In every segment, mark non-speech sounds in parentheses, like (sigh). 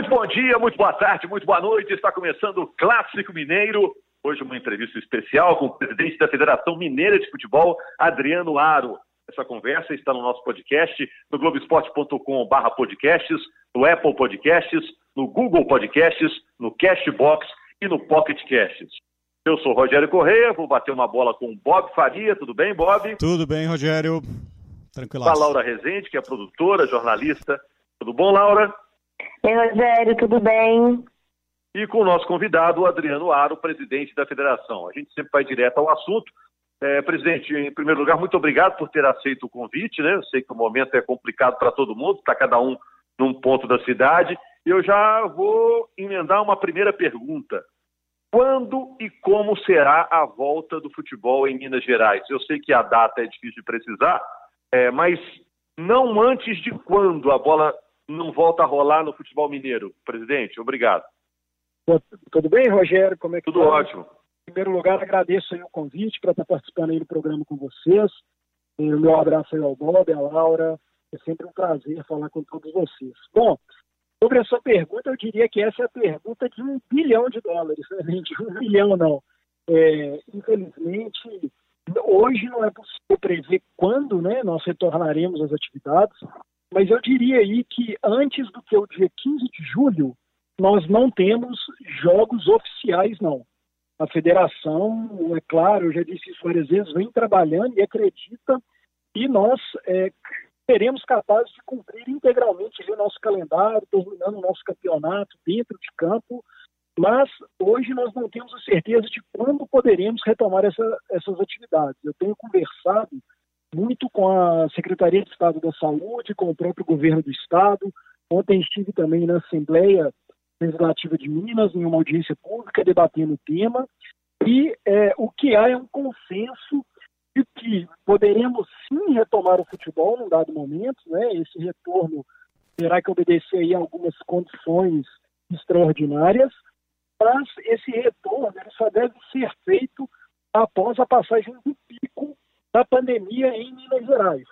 Muito bom dia, muito boa tarde, muito boa noite. Está começando o Clássico Mineiro. Hoje uma entrevista especial com o presidente da Federação Mineira de Futebol, Adriano Aro. Essa conversa está no nosso podcast, no globesport.com.br podcasts, no Apple Podcasts, no Google Podcasts, no Cashbox e no Pocket Casts. Eu sou Rogério Correia, vou bater uma bola com o Bob Faria. Tudo bem, Bob? Tudo bem, Rogério. Tranquilo. Com a Laura Rezende, que é produtora, jornalista. Tudo bom, Laura? Oi, Rogério, tudo bem? E com o nosso convidado, o Adriano Aro, presidente da federação. A gente sempre vai direto ao assunto. É, presidente, em primeiro lugar, muito obrigado por ter aceito o convite. Né? Eu sei que o momento é complicado para todo mundo, está cada um num ponto da cidade. Eu já vou emendar uma primeira pergunta. Quando e como será a volta do futebol em Minas Gerais? Eu sei que a data é difícil de precisar, é, mas não antes de quando a bola não volta a rolar no futebol mineiro, presidente? Obrigado. Tudo bem, Rogério? Como é que Tudo tá? ótimo. Em primeiro lugar, agradeço o convite para estar participando aí do programa com vocês. O meu abraço aí ao Bob, à Laura. É sempre um prazer falar com todos vocês. Bom, sobre a sua pergunta, eu diria que essa é a pergunta de um bilhão de dólares, né, gente? Um bilhão não. É, infelizmente, hoje não é possível prever quando né, nós retornaremos às atividades, mas eu diria aí que antes do que o dia 15 de julho, nós não temos jogos oficiais, não. A federação, é claro, eu já disse isso várias vezes, vem trabalhando e acredita que nós é, seremos capazes de cumprir integralmente o nosso calendário, terminando o nosso campeonato dentro de campo, mas hoje nós não temos a certeza de quando poderemos retomar essa, essas atividades. Eu tenho conversado muito com a Secretaria de Estado da Saúde, com o próprio governo do Estado. Ontem estive também na Assembleia Legislativa de Minas, em uma audiência pública, debatendo o tema. E é, o que há é um consenso de que poderemos sim retomar o futebol num dado momento, né? Esse retorno terá que obedecer a algumas condições extraordinárias, mas esse retorno só deve ser feito após a passagem do pico da pandemia em Minas Gerais.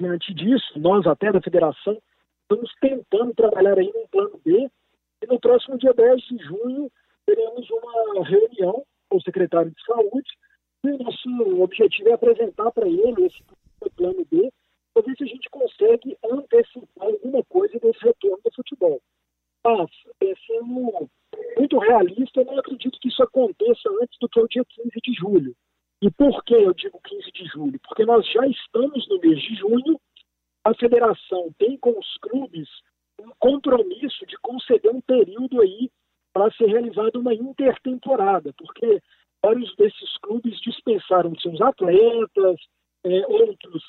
Diante disso, nós até da federação estamos tentando trabalhar aí num plano B e no próximo dia 10 de junho teremos uma reunião com o secretário de saúde e o nosso objetivo é apresentar para ele esse plano B para ver se a gente consegue antecipar alguma coisa desse retorno do futebol. Mas, é, sendo muito realista, eu não acredito que isso aconteça antes do que o dia 15 de julho. E por que eu digo 15 de julho? Porque nós já estamos no mês de junho, a federação tem com os clubes um compromisso de conceder um período aí para ser realizada uma intertemporada, porque vários desses clubes dispensaram seus atletas, é, outros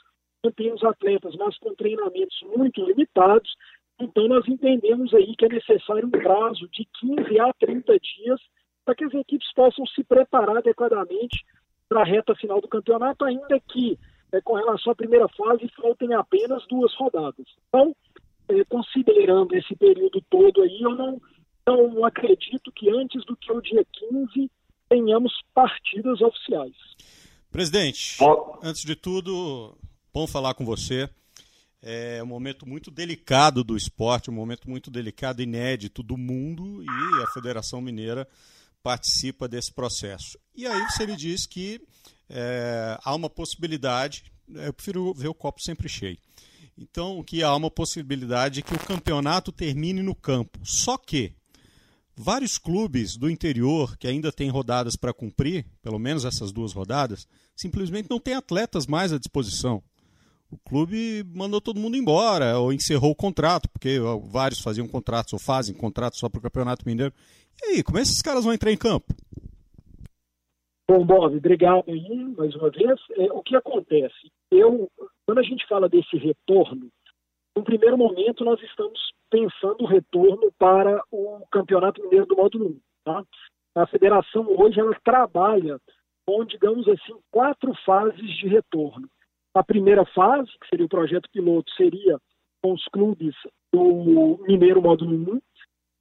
mantêm os atletas, mas com treinamentos muito limitados. Então, nós entendemos aí que é necessário um prazo de 15 a 30 dias para que as equipes possam se preparar adequadamente para a reta final do campeonato, ainda que é, com relação à primeira fase faltem apenas duas rodadas. Então, é, considerando esse período todo aí, eu não, não acredito que antes do que o dia 15 tenhamos partidas oficiais. Presidente, antes de tudo, bom falar com você. É um momento muito delicado do esporte, um momento muito delicado, inédito do mundo e a Federação Mineira participa desse processo. E aí você me diz que é, há uma possibilidade, eu prefiro ver o copo sempre cheio. Então, que há uma possibilidade de que o campeonato termine no campo. Só que vários clubes do interior que ainda têm rodadas para cumprir, pelo menos essas duas rodadas, simplesmente não têm atletas mais à disposição. O clube mandou todo mundo embora ou encerrou o contrato, porque vários faziam contratos ou fazem contratos só para o Campeonato Mineiro. E aí, como é que esses caras vão entrar em campo? Bom, Bob, obrigado aí mais uma vez. É, o que acontece? Eu, quando a gente fala desse retorno, no primeiro momento nós estamos pensando o retorno para o Campeonato Mineiro do Módulo 1. Tá? A federação hoje ela trabalha com, digamos assim, quatro fases de retorno. A primeira fase, que seria o projeto piloto, seria com os clubes do Mineiro Módulo 1,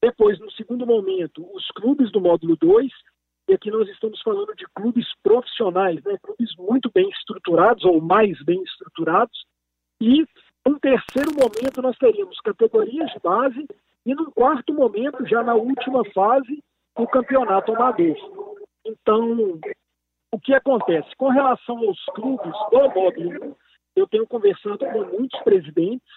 depois, no segundo momento, os clubes do módulo 2, e aqui nós estamos falando de clubes profissionais, né? clubes muito bem estruturados, ou mais bem estruturados, e no terceiro momento nós teríamos categorias de base e num quarto momento, já na última fase, o campeonato amador. Então, o que acontece? Com relação aos clubes do módulo, eu tenho conversado com muitos presidentes,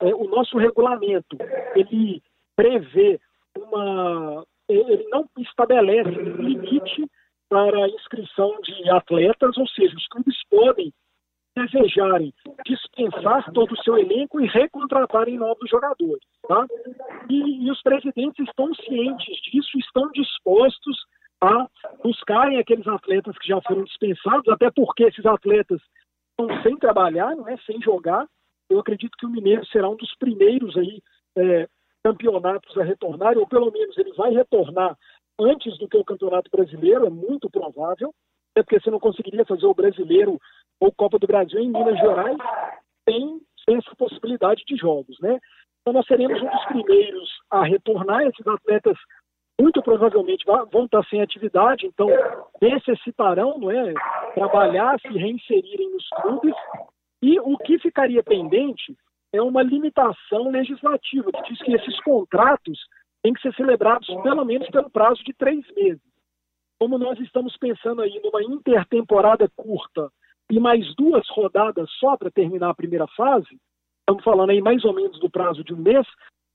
é, o nosso regulamento, ele prevê uma... ele não estabelece limite para inscrição de atletas, ou seja, os clubes podem desejarem dispensar todo o seu elenco e recontratarem novos jogadores. Tá? E, e, os presidentes estão cientes disso, estão dispostos a buscarem aqueles atletas que já foram dispensados, até porque esses atletas estão sem trabalhar, não é, sem jogar. Eu acredito que o Mineiro será um dos primeiros aí é, campeonatos a retornar, ou pelo menos ele vai retornar antes do que o Campeonato Brasileiro, é muito provável, até porque você não conseguiria fazer o Brasileiro ou Copa do Brasil em Minas Gerais sem, sem essa possibilidade de jogos, né? Então nós seremos um dos primeiros a retornar, esses atletas muito provavelmente vão estar sem atividade, então necessitarão não é, trabalhar, se reinserirem nos clubes, e o que ficaria pendente é uma limitação legislativa, que diz que esses contratos têm que ser celebrados pelo menos pelo prazo de três meses. Como nós estamos pensando aí numa intertemporada curta e mais duas rodadas só para terminar a primeira fase, estamos falando aí mais ou menos do prazo de um mês,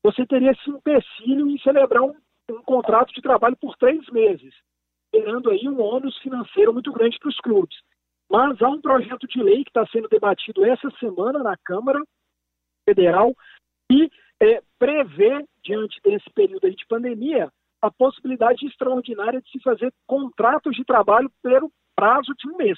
você teria esse empecilho em celebrar um, um contrato de trabalho por três meses, gerando aí um ônus financeiro muito grande para os clubes. Mas há um projeto de lei que está sendo debatido essa semana na Câmara Federal e é, prevê, diante desse período de pandemia, a possibilidade extraordinária de se fazer contratos de trabalho pelo prazo de um mês.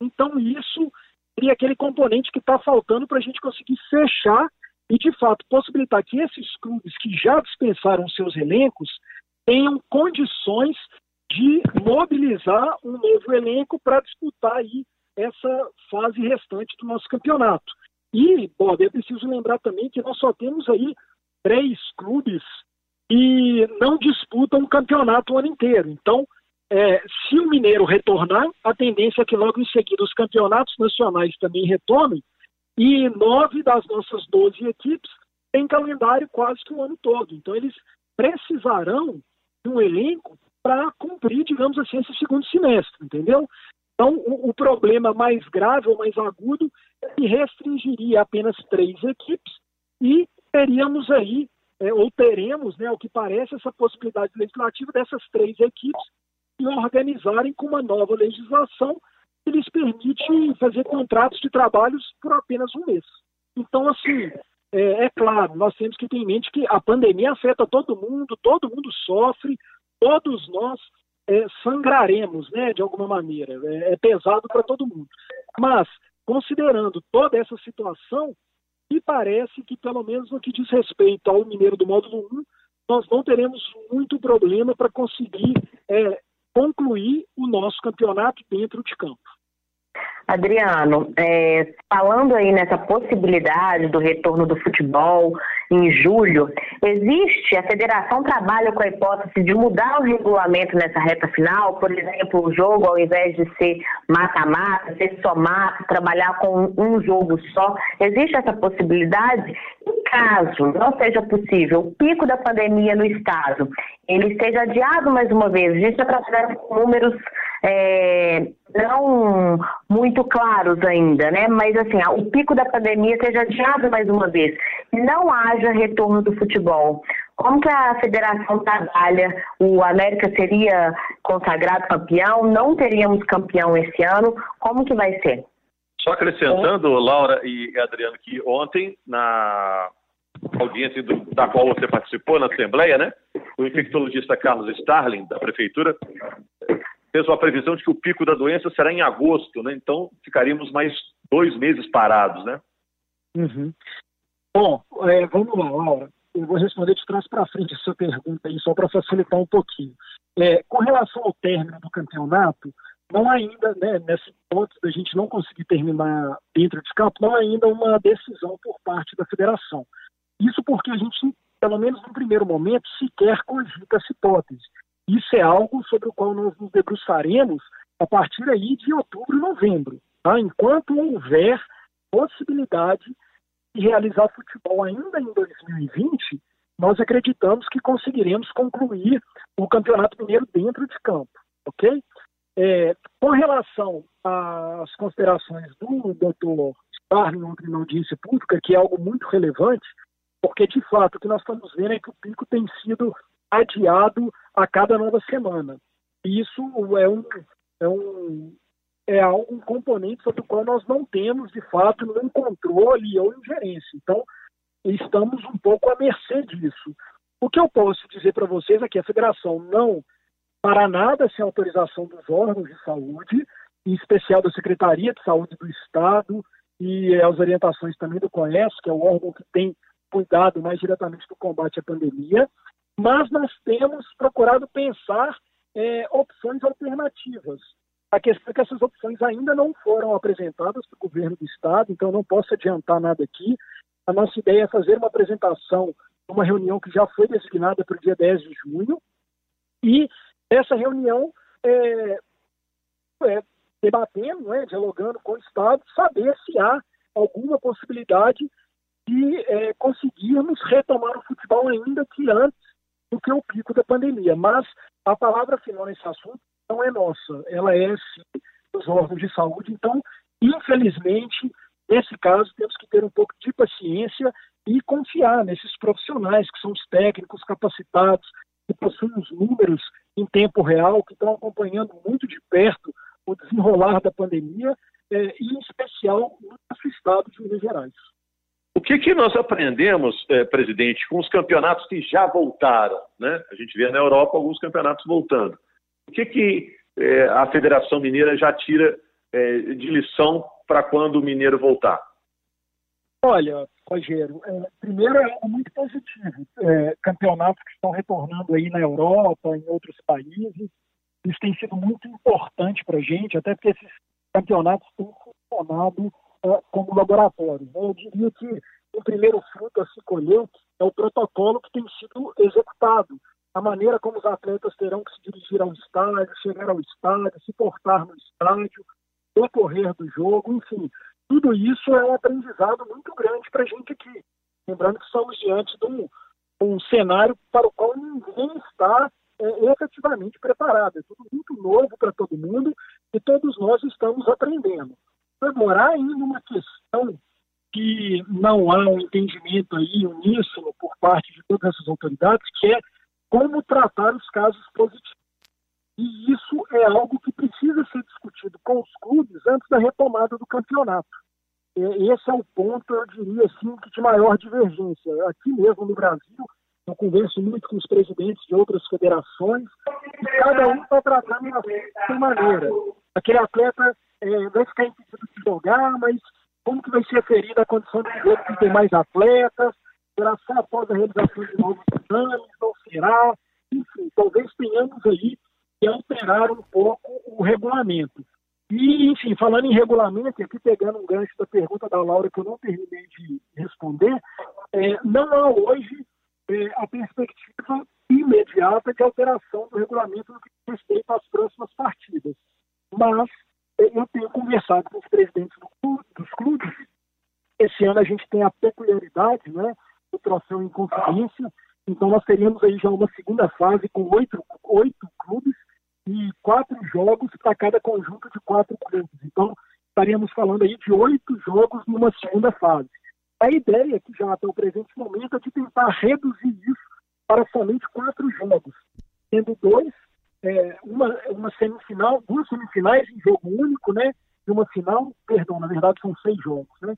Então, isso seria aquele componente que está faltando para a gente conseguir fechar e, de fato, possibilitar que esses clubes que já dispensaram seus elencos tenham condições de mobilizar um novo elenco para disputar aí essa fase restante do nosso campeonato. E, Bob, é preciso lembrar também que nós só temos aí três clubes e não disputam o campeonato o ano inteiro. Então, é, se o Mineiro retornar, a tendência é que logo em seguida os campeonatos nacionais também retomem, e nove das nossas doze equipes têm calendário quase que o ano todo. Então, eles precisarão de um elenco para cumprir, digamos assim, esse segundo semestre, entendeu? Então, o, o problema mais grave ou mais agudo é que restringiria apenas três equipes e teríamos aí, é, ou teremos, né, o que parece, essa possibilidade legislativa dessas três equipes e organizarem com uma nova legislação fazer contratos de trabalhos por apenas um mês. Então, assim, é, é, claro, nós temos que ter em mente que a pandemia afeta todo mundo, todo mundo sofre, todos nós é, sangraremos, né, de alguma maneira. É, é pesado para todo mundo. Mas, considerando toda essa situação, me parece que, pelo menos no que diz respeito ao Mineiro do Módulo 1, nós não teremos muito problema para conseguir é, concluir o nosso campeonato dentro de campo. Adriano, é, falando aí nessa possibilidade do retorno do futebol em julho, existe, a federação trabalha com a hipótese de mudar o regulamento nessa reta final, por exemplo, o jogo, ao invés de ser mata-mata, ser só mata, trabalhar com um jogo só. Existe essa possibilidade? E caso não seja possível, o pico da pandemia no estado, ele esteja adiado mais uma vez, a gente já está números é, não muito claros ainda, né? Mas assim, o pico da pandemia seja adiado mais uma vez, não haja retorno do futebol. Como que a federação trabalha? O América seria consagrado campeão? Não teríamos campeão esse ano? Como que vai ser? Só acrescentando. Laura e Adriano, que ontem, na audiência do, da qual você participou na Assembleia, né? O infectologista Carlos Starling, da Prefeitura, fez uma previsão de que o pico da doença será em agosto, né? Então ficaríamos mais dois meses parados, né? Uhum. Bom, é, vamos lá, Laura. Eu vou responder de trás para frente essa pergunta aí, só para facilitar um pouquinho. É, com relação ao término do campeonato, não ainda, né, nessa hipótese da gente não conseguir terminar dentro de campo, não ainda uma decisão por parte da federação. Isso porque a gente, pelo menos no primeiro momento, sequer cogita essa hipótese. Isso é algo sobre o qual nós nos debruçaremos a partir aí de outubro e novembro. Tá? Enquanto houver possibilidade de realizar futebol ainda em 2020, nós acreditamos que conseguiremos concluir o Campeonato Mineiro dentro de campo, ok? É, com relação às considerações do doutor Starling ontem na audiência pública, que é algo muito relevante, porque de fato o que nós estamos vendo é que o pico tem sido adiado a cada nova semana. Isso é um, é um, é um componente sobre o qual nós não temos, de fato, nenhum controle ou ingerência. Então, estamos um pouco à mercê disso. O que eu posso dizer para vocês é que a federação não, para nada, sem autorização dos órgãos de saúde, em especial da Secretaria de Saúde do Estado e as orientações também do COES, que é o órgão que tem cuidado mais diretamente do combate à pandemia, mas nós temos procurado pensar é, opções alternativas. A questão é que essas opções ainda não foram apresentadas para o governo do Estado, então não posso adiantar nada aqui. A nossa ideia é fazer uma apresentação, uma reunião que já foi designada para o dia 10 de junho, e essa reunião é, é, debatendo, né, dialogando com o Estado, saber se há alguma possibilidade de é, conseguirmos retomar o futebol ainda que antes do que o pico da pandemia. Mas a palavra final nesse assunto não é nossa, ela é sim dos órgãos de saúde. Então, infelizmente, nesse caso, temos que ter um pouco de paciência e confiar nesses profissionais, que são os técnicos capacitados, que possuem os números em tempo real, que estão acompanhando muito de perto o desenrolar da pandemia, eh, e em especial no nosso estado de Minas Gerais. O que, que nós aprendemos, eh, presidente, com os campeonatos que já voltaram? Né? A gente vê na Europa alguns campeonatos voltando. O que, que eh, a Federação Mineira já tira eh, de lição para quando o Mineiro voltar? Olha, Rogério, é, primeiro é muito positivo. É, campeonatos que estão retornando aí na Europa, em outros países, isso tem sido muito importante para a gente, até porque esses campeonatos têm funcionado é, como laboratório. Né? Eu diria que o primeiro fruto a se colher é o protocolo que tem sido executado. A maneira como os atletas terão que se dirigir ao estádio, chegar ao estádio, se portar no estádio, decorrer do jogo, enfim. Tudo isso é um aprendizado muito grande para a gente aqui. Lembrando que estamos diante de um, um cenário para o qual ninguém está é, efetivamente preparado. É tudo muito novo para todo mundo e todos nós estamos aprendendo. Agora, ainda uma questão que não há um entendimento aí uníssono por parte de todas essas autoridades, que é como tratar os casos positivos. E isso é algo que precisa ser discutido com os clubes antes da retomada do campeonato. Esse é o ponto, eu diria assim, de maior divergência. Aqui mesmo no Brasil, eu converso muito com os presidentes de outras federações e cada um está tratando de sua maneira. Aquele atleta é, vai ficar impedido de jogar, mas como que vai ser aferida a condição de jogo de ter mais atletas? Será só após a realização de novos exames? Não será? Enfim, talvez tenhamos aí que alterar um pouco o regulamento. E, enfim, falando em regulamento, aqui pegando um gancho da pergunta da Laura que eu não terminei de responder, é, não há hoje é, a perspectiva imediata de alteração do regulamento no que diz respeito às próximas partidas. Mas eu tenho conversado com os presidentes do, dos clubes. Esse ano a gente tem a peculiaridade né, do troféu em conferência, então nós teríamos aí já uma segunda fase com oito, oito clubes e quatro jogos para cada conjunto de quatro clubes. Então estaríamos falando aí de oito jogos numa segunda fase. A ideia que já até o presente momento é de tentar reduzir isso para somente quatro jogos, sendo dois é, uma, uma semifinal, duas semifinais em jogo único, né? E uma final, perdão, na verdade são seis jogos, né?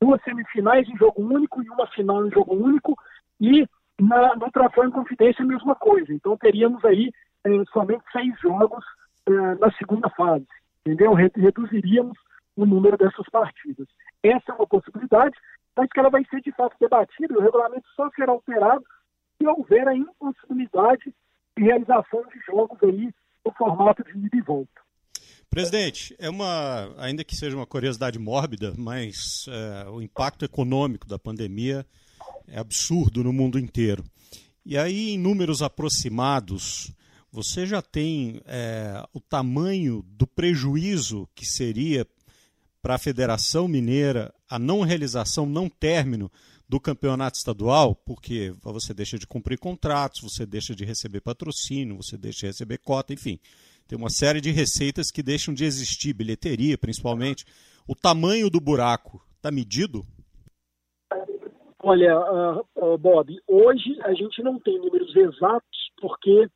Duas semifinais em jogo único e uma final em jogo único. E na, no troféu em confidência a mesma coisa. Então teríamos aí é, somente seis jogos é, na segunda fase, entendeu? Reduziríamos o número dessas partidas. Essa é uma possibilidade, mas que ela vai ser de fato debatida. O regulamento só será alterado se houver a impossibilidade e realização de jogos aí no formato de ida e volta. Presidente, é uma, ainda que seja uma curiosidade mórbida, mas é, o impacto econômico da pandemia é absurdo no mundo inteiro. E aí, em números aproximados, você já tem é, o tamanho do prejuízo que seria para a Federação Mineira a não realização, não término do campeonato estadual, porque você deixa de cumprir contratos, você deixa de receber patrocínio, você deixa de receber cota, enfim. Tem uma série de receitas que deixam de existir, bilheteria principalmente. O tamanho do buraco está medido? Olha, uh, uh, Bob, hoje a gente não tem números exatos porque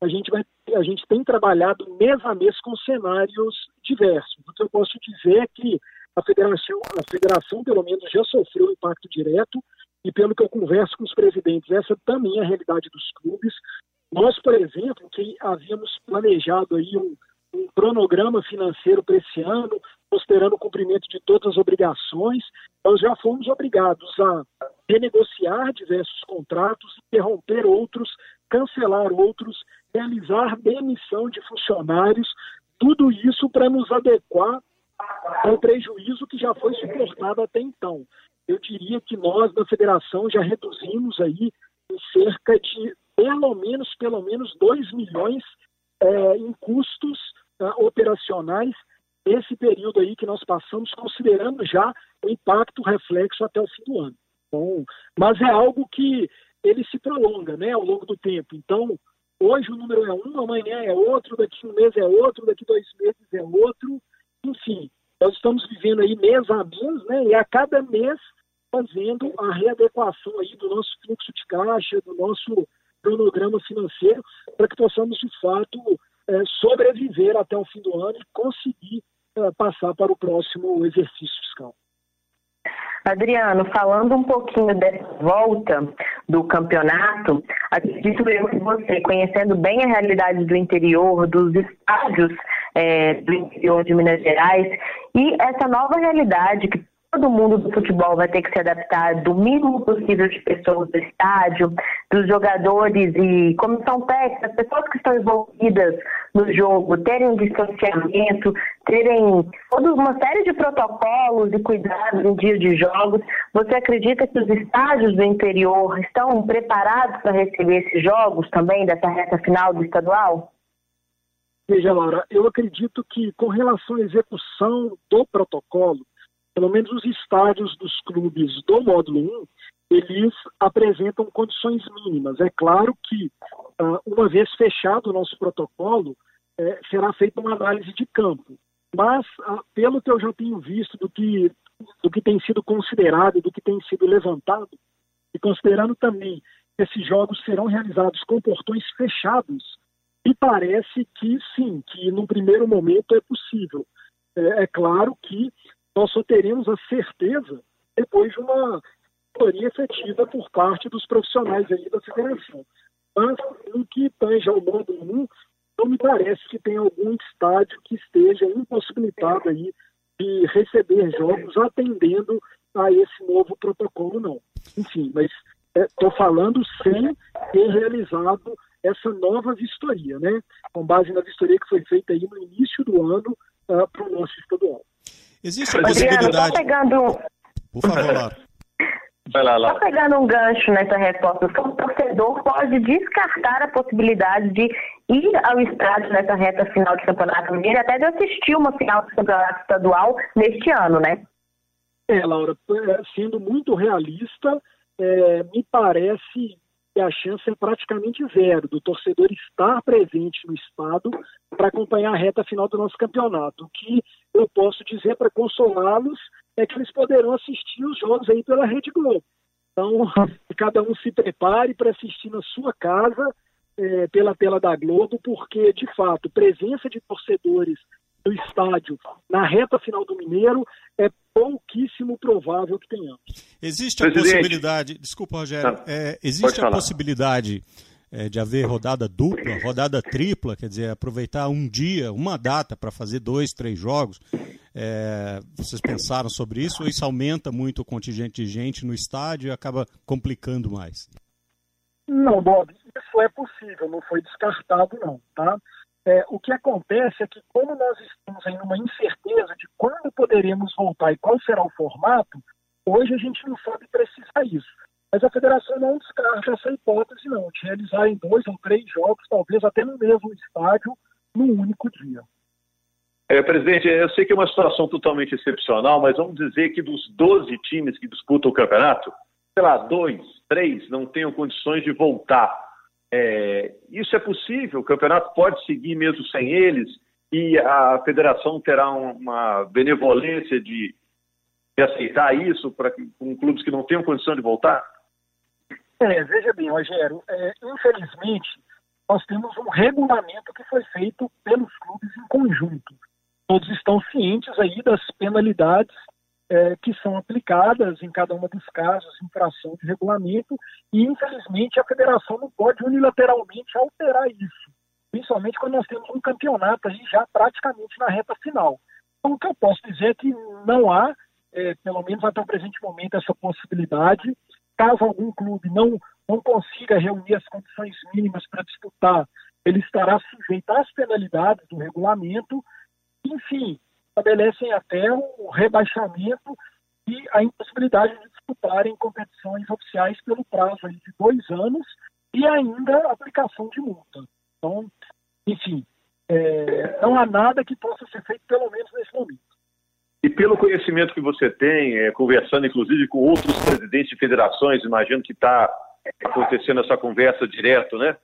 a gente, vai, a gente tem trabalhado mês a mês com cenários diversos. O que eu posso dizer é que a federação, a federação pelo menos já sofreu impacto direto e pelo que eu converso com os presidentes, essa também é a realidade dos clubes. Nós, por exemplo, que havíamos planejado aí um, um cronograma financeiro para esse ano, considerando o cumprimento de todas as obrigações, nós já fomos obrigados a renegociar diversos contratos, interromper outros, cancelar outros, realizar demissão de funcionários, tudo isso para nos adequar ao prejuízo que já foi suportado até então. Eu diria que nós da federação já reduzimos aí em cerca de pelo menos pelo menos 2 milhões é, em custos uh, operacionais esse período aí que nós passamos, considerando já o impacto reflexo até o fim do ano. Bom, mas é algo que ele se prolonga né, ao longo do tempo. Então, hoje o número é um, amanhã é outro, daqui um mês é outro, daqui dois meses é outro. Enfim, nós estamos vivendo aí mês a mês, né, e a cada mês fazendo a readequação aí do nosso fluxo de caixa, do nosso cronograma financeiro, para que possamos, de fato, é, sobreviver até o fim do ano e conseguir é, passar para o próximo exercício fiscal. Adriano, falando um pouquinho dessa volta do campeonato, acredito eu que você, conhecendo bem a realidade do interior, dos estádios é, do interior de Minas Gerais, e essa nova realidade que todo mundo do futebol vai ter que se adaptar do mínimo possível de pessoas do estádio, dos jogadores e comissão técnica, as pessoas que estão envolvidas no jogo, terem distanciamento, terem toda uma série de protocolos e cuidados em dia de jogos. Você acredita que os estádios do interior estão preparados para receber esses jogos também dessa reta final do estadual? Veja, Laura, eu acredito que com relação à execução do protocolo, pelo menos os estádios dos clubes do módulo 1, eles apresentam condições mínimas. É claro que, ah, uma vez fechado o nosso protocolo, é, será feita uma análise de campo. Mas, ah, pelo que eu já tenho visto do que, do que tem sido considerado, do que tem sido levantado, e considerando também que esses jogos serão realizados com portões fechados, me parece que sim, que no primeiro momento é possível. É, é claro que nós só teremos a certeza depois de uma teoria efetiva por parte dos profissionais aí da federação. Mas, no que tange ao módulo 1, não me parece que tem algum estádio que esteja impossibilitado aí de receber jogos atendendo a esse novo protocolo, não. Enfim, mas estou é, falando sem ter realizado essa nova vistoria, né? Com base na vistoria que foi feita aí no início do ano uh, ah, para o nosso estadual. Existe a possibilidade. pegando... Por favor, Laura. Vai lá, Laura. Só pegando um gancho nessa resposta, o torcedor pode descartar a possibilidade de ir ao estádio nessa reta final de campeonato mineiro, até de assistir uma final do campeonato estadual neste ano, né? É, Laura, é, sendo muito realista, é, me parece que a chance é praticamente zero do torcedor estar presente no estado para acompanhar a reta final do nosso campeonato. O que eu posso dizer para consolá-los é que eles poderão assistir os jogos aí pela Rede Globo. Então, (laughs) cada um se prepare para assistir na sua casa é, pela tela da Globo, porque, de fato, presença de torcedores no estádio na reta final do Mineiro é pouquíssimo provável que tenhamos. Existe a Presidente. possibilidade, desculpa, Rogério, é, existe a possibilidade é, de haver rodada dupla, rodada tripla, quer dizer, aproveitar um dia, uma data para fazer dois, três jogos. É, vocês pensaram sobre isso ou isso aumenta muito o contingente de gente no estádio e acaba complicando mais? Não, Bob, isso é possível, não foi descartado não, tá? É, o que acontece é que, como nós estamos em uma incerteza de quando poderemos voltar e qual será o formato, hoje a gente não sabe precisar isso. Mas a federação não descarta essa hipótese, não, de realizar em dois ou três jogos, talvez até no mesmo estádio, num único dia. É, presidente, eu sei que é uma situação totalmente excepcional, mas vamos dizer que dos 12 times que disputam o campeonato, sei lá, dois, três não tenham condições de voltar. É, isso é possível, o campeonato pode seguir mesmo sem eles e a federação terá uma benevolência de, de aceitar isso para com clubes que não tenham condição de voltar? É, veja bem, Rogério, é, infelizmente nós temos um regulamento que foi feito pelos clubes em conjunto. Todos estão cientes aí das penalidades é, que são aplicadas em cada um dos casos, infração de regulamento, e infelizmente a federação não pode unilateralmente alterar isso, principalmente quando nós temos um campeonato aí já praticamente na reta final. Então, o que eu posso dizer é que não há, é, pelo menos até o presente momento, essa possibilidade. Caso algum clube não, não consiga reunir as condições mínimas para disputar, ele estará sujeito às penalidades do regulamento. Enfim, estabelecem até o rebaixamento e a impossibilidade de disputarem competições oficiais pelo prazo de dois anos e ainda aplicação de multa. Então, enfim, é, não há nada que possa ser feito, pelo menos nesse momento. E pelo conhecimento que você tem, é, conversando inclusive com outros presidentes de federações, imagino que está acontecendo essa conversa direto, né?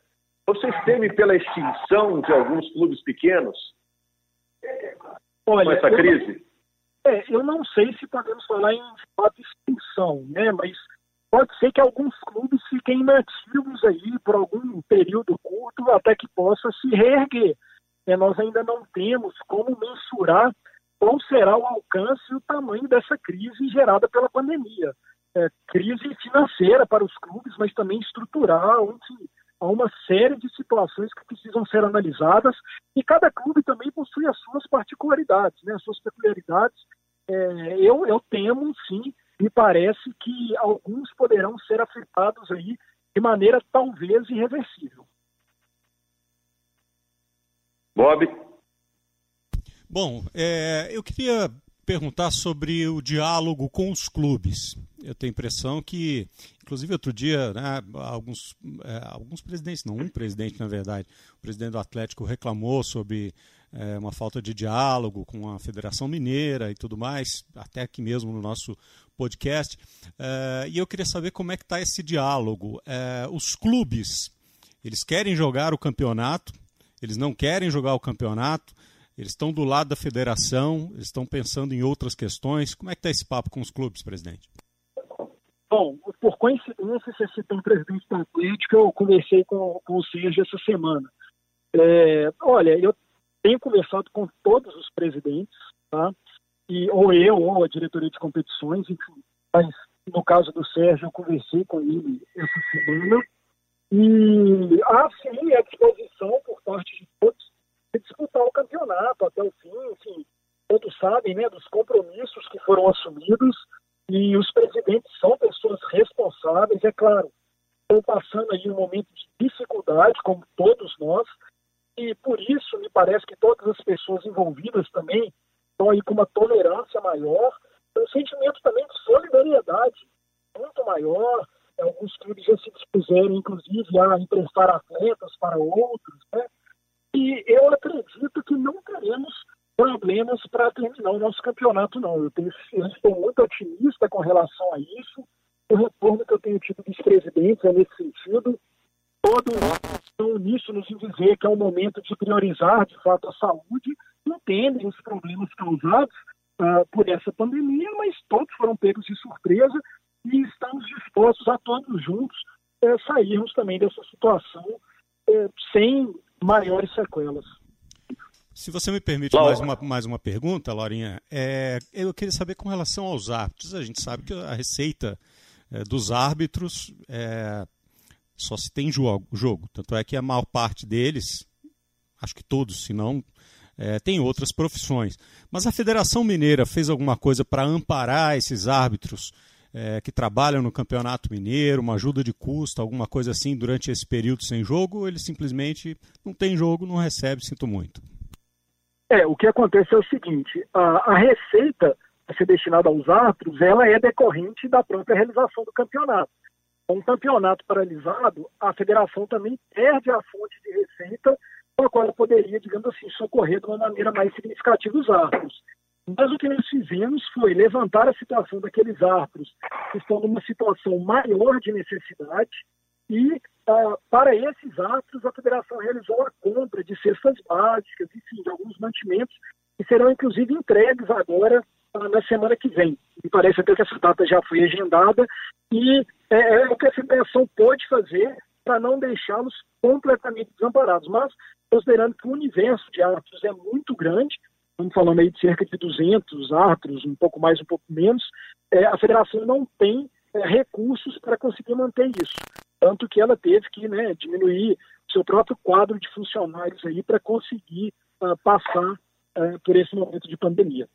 Vocês temem pela extinção de alguns clubes pequenos? Olha, com essa crise? Eu, é, eu não sei se podemos falar em fato extinção, né? Mas pode ser que alguns clubes fiquem inativos aí por algum período curto até que possa se reerguer. É, nós ainda não temos como mensurar qual será o alcance e o tamanho dessa crise gerada pela pandemia. É, crise financeira para os clubes, mas também estrutural, onde há uma série de situações que precisam ser analisadas e cada clube também possui as suas particularidades, né, as suas peculiaridades. É, eu, eu temo, sim, me parece que alguns poderão ser afetados aí de maneira talvez irreversível. Bob? Bom, é, eu queria perguntar sobre o diálogo com os clubes. Eu tenho a impressão que, inclusive outro dia, né, alguns, é, alguns presidentes, não um presidente na verdade, o presidente do Atlético reclamou sobre é, uma falta de diálogo com a Federação Mineira e tudo mais, até aqui mesmo no nosso podcast. É, e eu queria saber como é que está esse diálogo. É, os clubes, eles querem jogar o campeonato, eles não querem jogar o campeonato, eles estão do lado da federação, eles estão pensando em outras questões. Como é que está esse papo com os clubes, presidente? Bom, por coincidência, você citou o presidente do Atlético, eu conversei com, com o Sérgio essa semana. É, olha, eu tenho conversado com todos os presidentes, tá? E, ou eu, ou a diretoria de competições, enfim, mas no caso do Sérgio, eu conversei com ele essa semana. E há sim a disposição por parte de todos de disputar o campeonato até o fim, enfim, todos sabem né, dos compromissos que foram assumidos e os presidentes são pessoas responsáveis, é claro, estão passando aí um momento de dificuldade, como todos nós, e por isso me parece que todas as pessoas envolvidas também estão aí com uma tolerância maior, um sentimento também de solidariedade muito maior. Alguns clubes já se dispuseram, inclusive, a emprestar atletas para outros, né? E eu acredito que não teremos problemas para terminar o nosso campeonato, não. Eu, tenho, eu estou muito otimista com relação a isso. O retorno que eu tenho tido dos presidentes é nesse sentido. Todos estão uníssonos em dizer que é o momento de priorizar, de fato, a saúde, entendem os problemas causados uh, por essa pandemia, mas todos foram pegos de surpresa e estamos dispostos a todos juntos uh, sairmos também dessa situação uh, sem maiores sequelas. Se você me permite mais uma, mais uma pergunta, Laurinha, é, eu queria saber com relação aos árbitros. A gente sabe que a receita é, dos árbitros é, só se tem jogo, jogo. Tanto é que a maior parte deles, acho que todos, se não, é, tem outras profissões. Mas a Federação Mineira fez alguma coisa para amparar esses árbitros é, que trabalham no Campeonato Mineiro, uma ajuda de custo, alguma coisa assim durante esse período sem jogo, ou ele simplesmente não tem jogo, não recebe, sinto muito? É, o que acontece é o seguinte, a, a receita a ser destinada aos árbitros, ela é decorrente da própria realização do campeonato. Um campeonato paralisado, a federação também perde a fonte de receita com a qual ela poderia, digamos assim, socorrer de uma maneira mais significativa os árbitros. Mas o que nós fizemos foi levantar a situação daqueles árbitros que estão numa situação maior de necessidade e, uh, para esses árbitros, a federação realizou a compra de cestas básicas, enfim, de alguns mantimentos, que serão inclusive entregues agora uh, na semana que vem. Me parece até que essa data já foi agendada e é, é o que a federação pode fazer para não deixá-los completamente desamparados. Mas, considerando que o universo de árbitros é muito grande, estamos falando aí de cerca de 200 árbitros, um pouco mais, um pouco menos, é, a federação não tem é, recursos para conseguir manter isso. Tanto que ela teve que né, diminuir seu próprio quadro de funcionários aí para conseguir uh, passar uh, por esse momento de pandemia.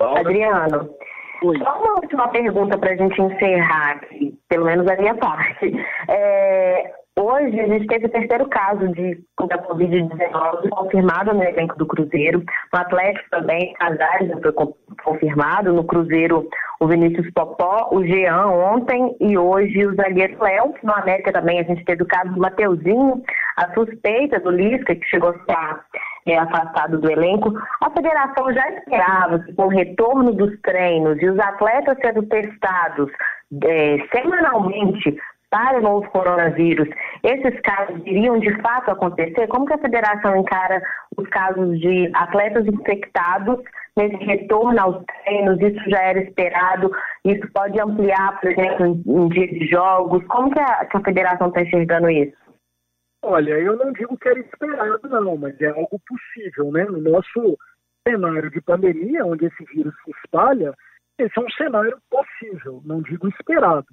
Adriano, Oi. só uma última pergunta para a gente encerrar aqui, pelo menos a minha parte. É, Hoje a gente teve o terceiro caso de da Covid-19 confirmado no elenco do Cruzeiro. No Atlético também, Casares já foi confirmado. No Cruzeiro, o Vinícius Popó, o Jean ontem e hoje o zagueiro Léo. No América também a gente teve o caso do Mateuzinho, a suspeita do Lisca, que chegou a estar é, afastado do elenco. A federação já esperava que com o retorno dos treinos e os atletas sendo testados é, semanalmente para o novo coronavírus, esses casos iriam de fato acontecer? Como que a federação encara os casos de atletas infectados nesse retorno aos treinos? Isso já era esperado? Isso pode ampliar, por exemplo, em, em dia de jogos? Como que a, que a federação está enxergando isso? Olha, eu não digo que era esperado, não, mas é algo possível, né? No nosso cenário de pandemia, onde esse vírus se espalha, esse é um cenário possível, não digo esperado.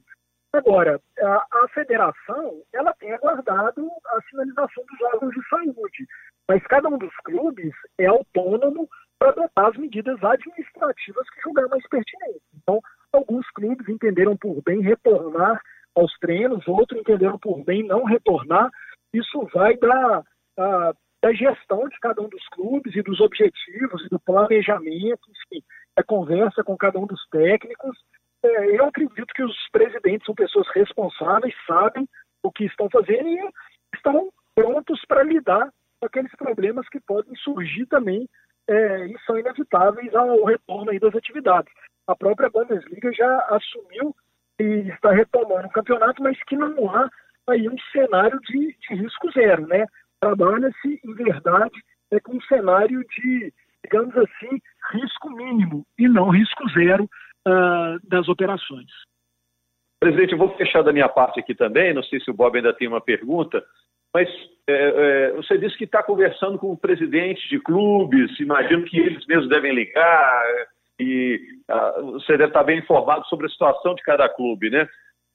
Agora, a, a, federação ela tem aguardado a sinalização dos órgãos de saúde, mas cada um dos clubes é autônomo para adotar as medidas administrativas que julgar mais pertinentes. Então, alguns clubes entenderam por bem retornar aos treinos, outros entenderam por bem não retornar. Isso vai da, da, da gestão de cada um dos clubes e dos objetivos e do planejamento, enfim, a conversa com cada um dos técnicos é, eu acredito que os presidentes são pessoas responsáveis, sabem o que estão fazendo e estão prontos para lidar com aqueles problemas que podem surgir também é, e são inevitáveis ao retorno das atividades. A própria Bundesliga já assumiu e está retomando o campeonato, mas que não há aí um cenário de, de risco zero, né? Trabalha-se, em verdade, é com um cenário de, digamos assim, risco mínimo e não risco zero uh, das operações. Presidente, eu vou fechar da minha parte aqui também, não sei se o Bob ainda tem uma pergunta, mas é, é, você disse que está conversando com presidentes de clubes, imagino que eles mesmos devem ligar, e uh, você deve estar bem informado sobre a situação de cada clube, né?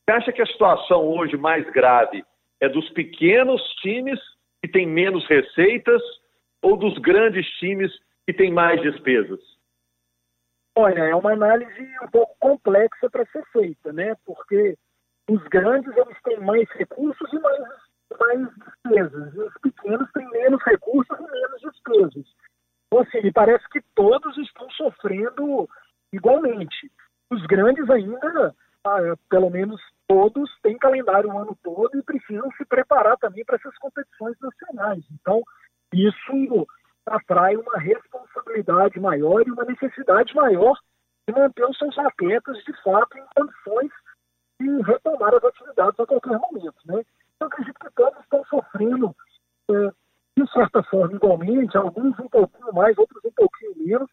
Você acha que a situação hoje mais grave é dos pequenos times que têm menos receitas ou dos grandes times que têm mais despesas? Olha, é uma análise um pouco complexa para ser feita, né? Porque os grandes eles têm mais recursos e mais, mais despesas, e os pequenos têm menos recursos e menos despesas. Então, assim, me parece que todos estão sofrendo igualmente. Os grandes ainda, ah, pelo menos todos, têm calendário o ano todo e precisam se preparar também para essas competições nacionais. Então, isso atrai uma responsabilidade maior e uma necessidade maior de manter os seus atletas, de fato, em condições de retomar as atividades a qualquer momento. Né? Eu acredito que todos estão sofrendo, é, de certa forma, igualmente, alguns um pouquinho mais, outros um pouquinho menos,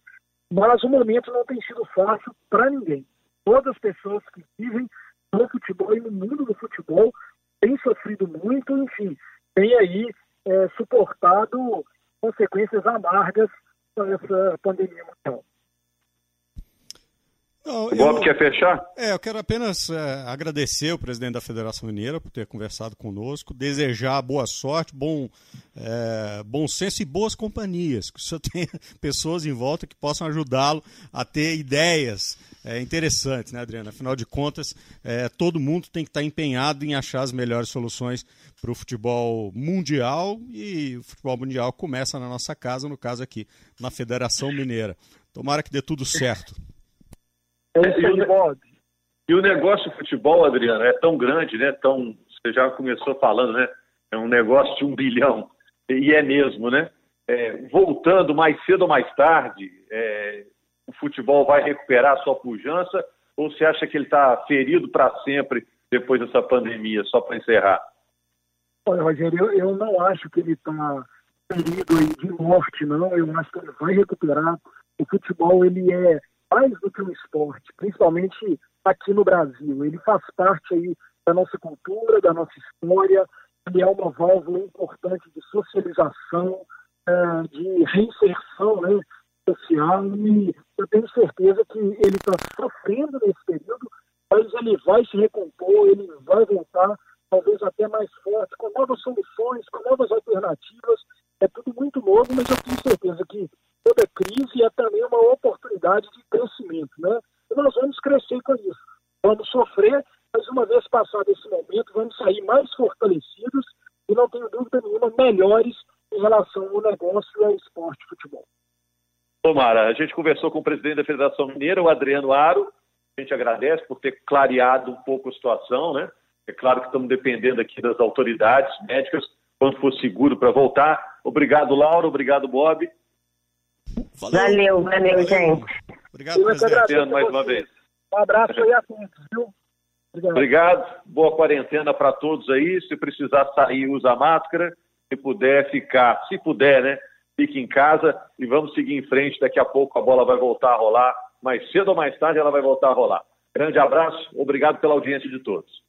mas o momento não tem sido fácil para ninguém. Todas as pessoas que vivem no futebol e no mundo do futebol têm sofrido muito, enfim, têm aí é, suportado consequências amargas dessa pandemia mundial. Não, o Bob eu, quer fechar? É, eu quero apenas é, agradecer o presidente da Federação Mineira por ter conversado conosco, desejar boa sorte, bom, é, bom senso e boas companhias, que o senhor (laughs) tenha pessoas em volta que possam ajudá-lo a ter ideias é, interessantes, né, Adriana? Afinal de contas, é, todo mundo tem que estar empenhado em achar as melhores soluções para o futebol mundial e o futebol mundial começa na nossa casa, no caso aqui, na Federação Mineira. Tomara que dê tudo certo. É e, o, negócio de futebol, Adriano, é tão grande, né? Tão, você já começou falando, né? É um negócio de um (laughs) bilhão. E é mesmo, né? é, voltando mais cedo ou mais tarde, é, o futebol vai recuperar sua pujança ou você acha que ele está ferido para sempre depois dessa pandemia, só para encerrar? Olha, Rogério, eu, eu não acho que ele está ferido aí de morte, não. Eu acho que ele vai recuperar. O futebol, ele é mais do que um esporte, principalmente aqui no Brasil. Ele faz parte aí da nossa cultura, da nossa história. Ele é uma válvula importante de socialização, é, de reinserção né, social. E eu tenho certeza que ele está sofrendo nesse período, mas ele vai se recompor, ele vai voltar, talvez até mais forte, com novas soluções, com novas alternativas. É tudo muito novo, mas eu tenho certeza que toda crise é também uma oportunidade de crescimento, né? E nós vamos crescer com isso. Vamos sofrer, mas uma vez passado esse momento, vamos sair mais fortalecidos e não tenho dúvida nenhuma, melhores em relação ao negócio e ao esporte futebol. Tomara, a gente conversou com o presidente da Federação Mineira, o Adriano Aro. A gente agradece por ter clareado um pouco a situação, né? É claro que estamos dependendo aqui das autoridades médicas, quando for seguro para voltar. Obrigado, Laura. Obrigado, Bob. Valeu, valeu, valeu gente. Obrigado, presidente. mais uma vez. Um abraço aí a todos, viu? Obrigado. Obrigado. Boa quarentena para todos aí. Se precisar sair, usa máscara. Se puder ficar, se puder, né? Fique em casa e vamos seguir em frente. Daqui a pouco a bola vai voltar a rolar. Mais cedo ou mais tarde ela vai voltar a rolar. Grande abraço. Obrigado pela audiência de todos.